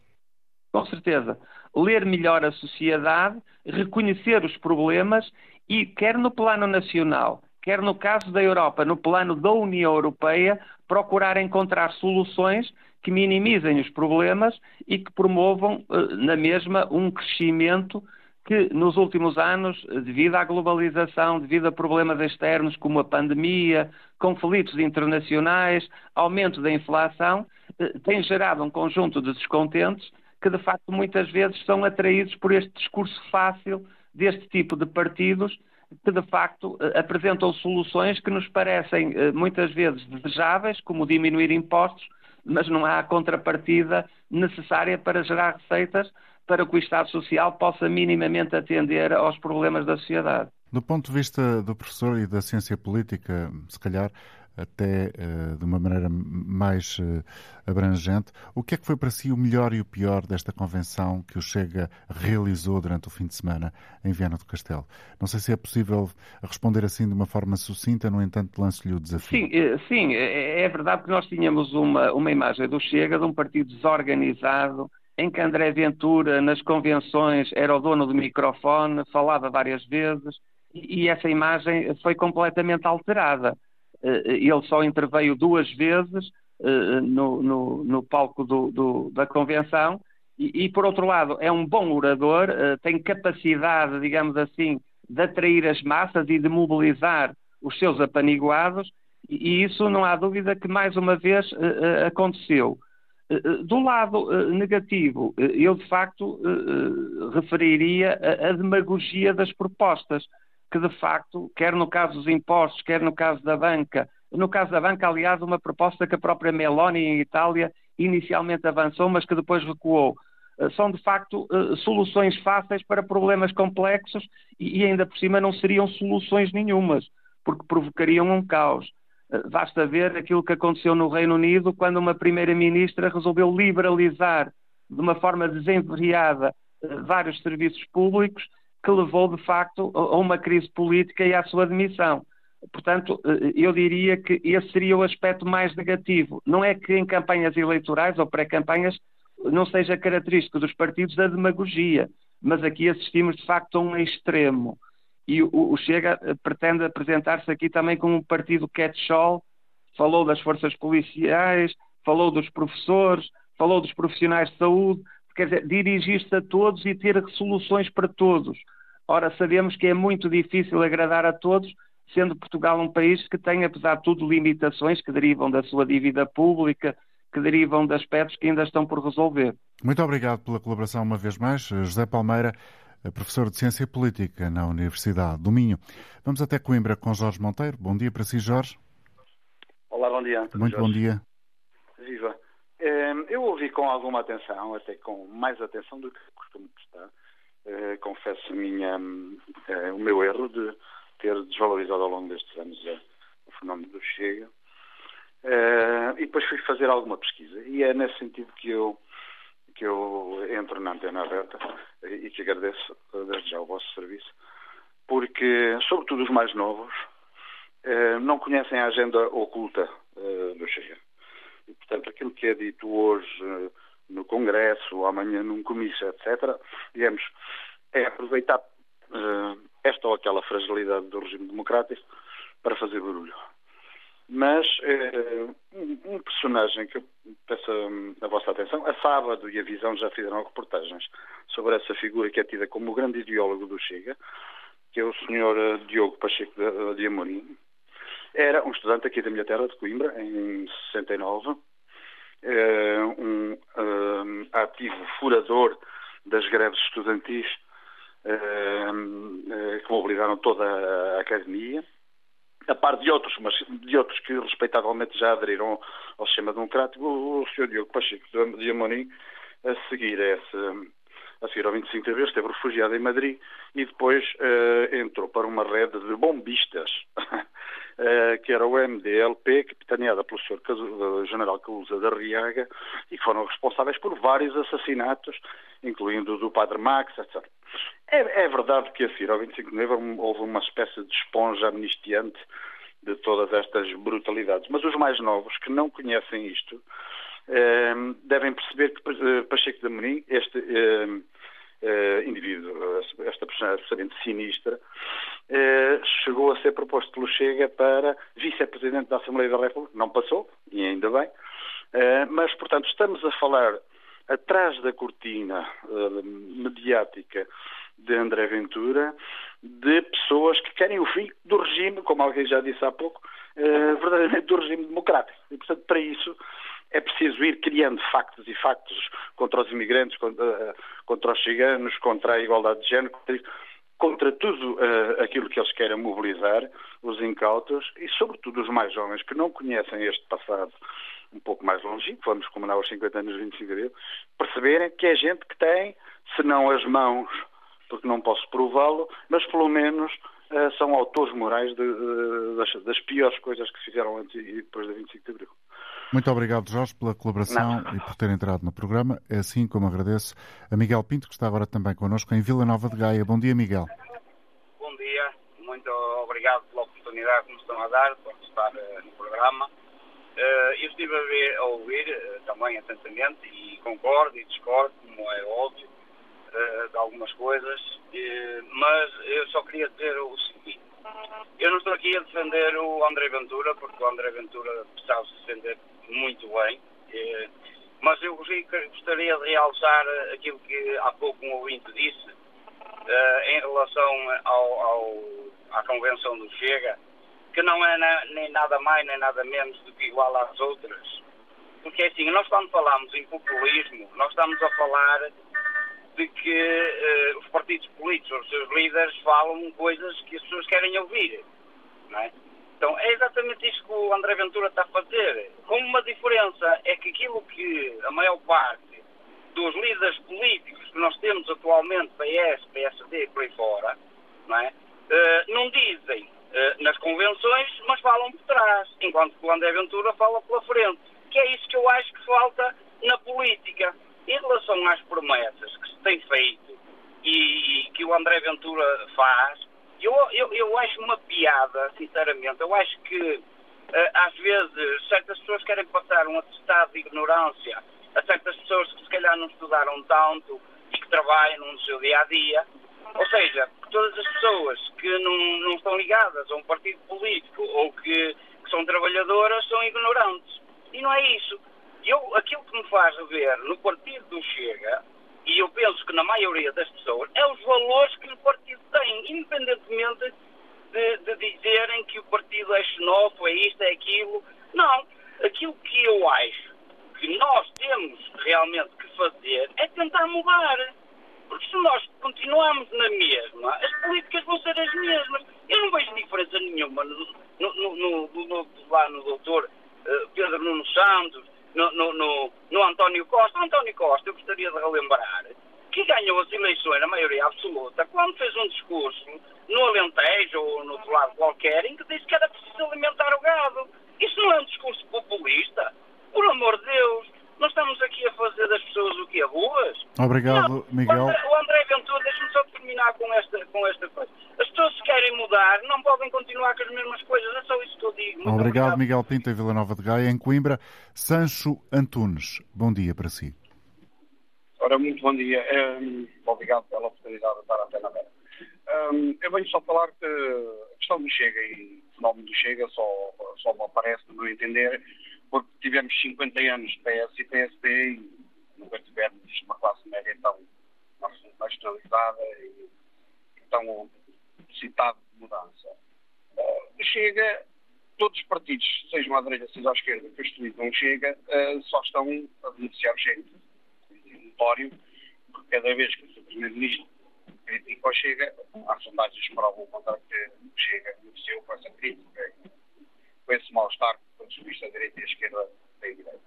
Com certeza. Ler melhor a sociedade, reconhecer os problemas e, quer no plano nacional, quer no caso da Europa, no plano da União Europeia, procurar encontrar soluções que minimizem os problemas e que promovam, eh, na mesma, um crescimento que nos últimos anos, devido à globalização, devido a problemas externos como a pandemia, conflitos internacionais, aumento da inflação, eh, tem gerado um conjunto de descontentes que, de facto, muitas vezes são atraídos por este discurso fácil deste tipo de partidos que, de facto, eh, apresentam soluções que nos parecem muitas vezes desejáveis, como diminuir impostos, mas não há a contrapartida necessária para gerar receitas para que o Estado Social possa minimamente atender aos problemas da sociedade. Do ponto de vista do professor e da ciência política, se calhar, até uh, de uma maneira mais uh, abrangente. O que é que foi para si o melhor e o pior desta convenção que o Chega realizou durante o fim de semana em Viana do Castelo? Não sei se é possível responder assim de uma forma sucinta, no entanto, lance-lhe o desafio. Sim, eh, sim, é, é verdade que nós tínhamos uma, uma imagem do Chega de um partido desorganizado, em que André Ventura, nas convenções, era o dono do microfone, falava várias vezes, e, essa imagem foi completamente alterada. Eh, ele só interveio duas vezes eh, no, no, no palco do, do, da convenção e, e, por outro lado, é um bom orador, eh, tem capacidade, digamos assim, de atrair as massas e de mobilizar os seus apaniguados, e isso não há dúvida que mais uma vez aconteceu. Do lado negativo, eu de facto referiria a demagogia das propostas que de facto, quer no caso dos impostos, quer no caso da banca, no caso da banca, aliás, uma proposta que a própria Meloni em Itália inicialmente avançou, mas que depois recuou. Eh, são de facto eh, soluções fáceis para problemas complexos e ainda por cima não seriam soluções nenhumas, porque provocariam um caos. Basta ver aquilo que aconteceu no Reino Unido quando uma primeira-ministra resolveu liberalizar de uma forma desenverriada vários serviços públicos que levou, de facto, a uma crise política e à sua demissão. Portanto, eh, eu diria que esse seria o aspecto mais negativo. Não é que em campanhas eleitorais ou pré-campanhas não seja característico dos partidos a demagogia, mas aqui assistimos, de facto, a um extremo. E o, Chega eh, pretende apresentar-se aqui também como um partido catch-all, falou das forças policiais, falou dos professores, falou dos profissionais de saúde, quer dizer, dirigir-se a todos e ter soluções para todos. Ora, sabemos que é muito difícil agradar a todos, sendo Portugal um país que tem, apesar de tudo, limitações que derivam da sua dívida pública, que derivam de aspectos que ainda estão por resolver. Muito obrigado pela colaboração uma vez mais. José Palmeira, professor de Ciência Política na Universidade do Minho. Vamos até Coimbra com Jorge Monteiro. Bom dia para si, Jorge. Olá, bom dia. Muito Jorge. bom dia. Viva. Ehm, eu ouvi com alguma atenção, até com mais atenção do que costumo prestar, eh, confesso minha, eh, o meu erro de ter desvalorizado ao longo destes anos eh, o fenómeno do Chega. e depois fui fazer alguma pesquisa. E é nesse sentido que eu, que eu entro na antena aberta e que agradeço desde já o vosso serviço, porque, sobretudo os mais novos, não conhecem a agenda oculta do Chega e, portanto, aquilo que é dito hoje eh, no Congresso, amanhã num comício, etc., digamos, é aproveitar esta ou aquela fragilidade do regime democrático para fazer barulho. Mas uh, um, personagem que eu peço a, a, vossa atenção, a Sábado e a Visão já fizeram reportagens sobre essa figura que é tida como o grande ideólogo do Chega, que é o senhor Diogo Pacheco de, de Amorim, era um estudante aqui da minha terra, de Coimbra, em 69, eh, um, eh, ativo furador das greves estudantis eh, que mobilizaram toda a academia, a par de outros, mas de outros que respeitavelmente já aderiram ao sistema democrático, o Sr. Diogo Pacheco de Amorim, a seguir esse, a seguir ao 25 de abril, esteve refugiado em Madrid e depois uh, entrou para uma rede de bombistas, que era o MDLP, capitaneada pelo Sr. Eh, General Calusa da Riaga, e foram responsáveis por vários assassinatos, incluindo o do Padre Max, etc. É, é verdade que a seguir ao 25 de novembro houve uma espécie de esponja amnistiante de todas estas brutalidades. Mas os mais novos, que não conhecem isto, Ehm, devem perceber que eh, Pacheco de Amorim, este eh, indivíduo, esta personagem absolutamente sinistra, eh, chegou a ser proposto pelo Chega para vice-presidente da Assembleia da República. Não passou, e ainda bem. mas, portanto, estamos a falar atrás da cortina mediática de André Ventura de pessoas que querem o fim do regime, como alguém já disse há pouco, verdadeiramente do regime democrático. E, portanto, para isso é preciso ir criando factos e factos contra os imigrantes, contra, contra os ciganos, contra a igualdade de género, contra, tudo uh, aquilo que eles querem mobilizar, os incautos e, sobretudo, os mais jovens que não conhecem este passado um pouco mais longínquo, vamos comemorar os 50 anos de 25 de abril, perceberem que é gente que tem, se não as mãos, porque não posso prová-lo, mas pelo menos uh, são autores morais de, de, das, das, piores coisas que fizeram antes e depois da 25 de Abril. Muito obrigado, Jorge, pela colaboração Não. e por ter entrado no programa. É assim como agradeço a Miguel Pinto, que está agora também connosco em Vila Nova de Gaia. Bom dia, Miguel. Bom dia, muito obrigado pela oportunidade que nos estão a dar de participar uh, no programa. Uh, eu estive a, ver, a ouvir uh, também atentamente e concordo e discordo, como é óbvio, de algumas coisas, mas eu só queria dizer o seguinte. Eu não estou aqui a defender o André Ventura, porque o André Ventura sabe se defender muito bem. Eh, mas eu gostaria de realçar aquilo que há pouco um ouvinte disse eh, em relação ao, ao, à Convenção do Chega, que não é nem nada mais nem nada menos do que igual às outras. Porque é assim, nós quando falamos em populismo, nós estamos a falar de que uh, os partidos políticos, os seus líderes, falam coisas que as pessoas querem ouvir. Não é? Então, é exatamente isso que o André Ventura está a fazer. Com uma diferença é que aquilo que a maior parte dos líderes políticos que nós temos atualmente, PS, PSD e por aí fora, não, é? Uh, não dizem uh, nas convenções, mas falam por trás, enquanto que o André Ventura fala pela frente. Que é isso que eu acho que falta na política. Em relação às promessas que se tem feito e que o André Ventura faz, eu, eu, eu acho uma piada, sinceramente. Eu acho que, uh, às vezes, certas pessoas querem passar um atestado de ignorância a certas pessoas que, se calhar, não estudaram tanto e que trabalham no seu dia a dia. Ou seja, todas as pessoas que não, não estão ligadas a um partido político ou que, que são trabalhadoras são ignorantes. E não é isso. Eu, aquilo que me faz ver no partido do Chega e eu penso que na maioria das pessoas, é os valores que o partido tem, independentemente de, de dizerem que o partido é xenófobo, é isto, é aquilo. Não. Aquilo que eu acho que nós temos realmente que fazer é tentar mudar. Porque se nós continuarmos na mesma, as políticas vão ser as mesmas. Eu não vejo diferença nenhuma no, no, no, no lá no doutor uh, Pedro Nuno Santos, no, no, no, no António Costa. António Costa, eu gostaria de relembrar que ganhou as eleições na maioria absoluta quando fez um discurso no Alentejo ou no outro lado qualquer em que disse que era preciso alimentar o gado. Isso não é um discurso populista? Por amor de Deus, nós estamos aqui a fazer das pessoas o que é ruas? Obrigado, não, Miguel. O André Ventura, deixa-me só terminar com esta, com esta coisa. As pessoas se querem mudar não podem continuar com as mesmas coisas, é só isso que eu digo. Muito obrigado, obrigado, Miguel Pinto, em Vila Nova de Gaia, em Coimbra. Sancho Antunes, bom dia para si. Ora, muito bom dia. Um, obrigado pela oportunidade de estar à antena aberta. Um, eu venho só falar que a questão do Chega e o fenómeno do Chega só, só me aparece, no meu entender, porque tivemos 50 anos de PS e PSP e nunca tivemos uma classe média tão nacionalizada e, tão necessitada de mudança. Uh, Chega, todos os partidos, sejam à direita, seja à esquerda, que utilizam Chega, uh, só estão a beneficiar o. É notório, porque cada vez que o Primeiro-Ministro critica o Chega, há sondagens provam o contrário que o Chega beneficiou com essa crítica, com esse mal-estar pontos de vista da direita e da esquerda têm direito.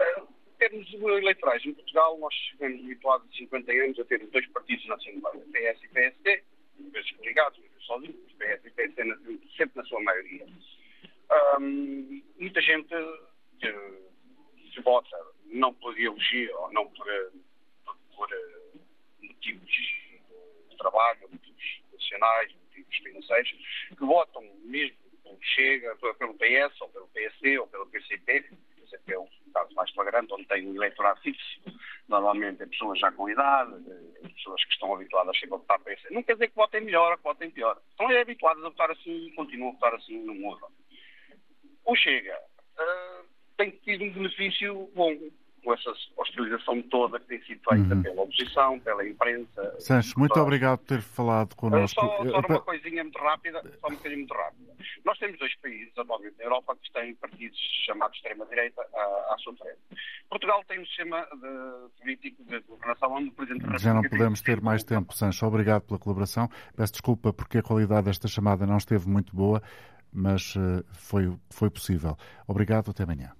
Em termos eleitorais, em Portugal, nós chegamos habituados há 50 anos a ter dois partidos na Assembleia, PS e PSD, vezes coligados, vezes sozinhos, PS e PSD sempre na sua maioria. Um, muita gente que se vota não por ideologia ou não por, por, por motivos de trabalho, motivos nacionais, motivos financeiros, que votam mesmo Chega, pelo PS, ou pelo PSD, ou pelo PCP, PCP é o caso mais flagrante, onde tem um eleitorado fixo, normalmente é pessoas já com idade, é pessoas que estão habituadas a votar PS. Não quer dizer que votem melhor ou que votem pior. Estão habituadas a votar assim e continuam a votar assim, não mudam. O Chega uh, tem tido um benefício bom com essa hostilização toda que tem sido feita uhum. pela oposição, pela imprensa. Sancho, muito toda. obrigado por ter falado connosco. Só, só uma coisinha muito rápida, só um bocadinho muito rápida. Nós temos dois países, atualmente na Europa, que têm partidos chamados extrema-direita à, à sua frente. Portugal tem um sistema de, político de governação onde o Presidente Já não podemos ter mais tempo, Sancho. Obrigado pela colaboração. Peço desculpa porque a qualidade desta chamada não esteve muito boa, mas uh, foi, foi possível. Obrigado, até amanhã.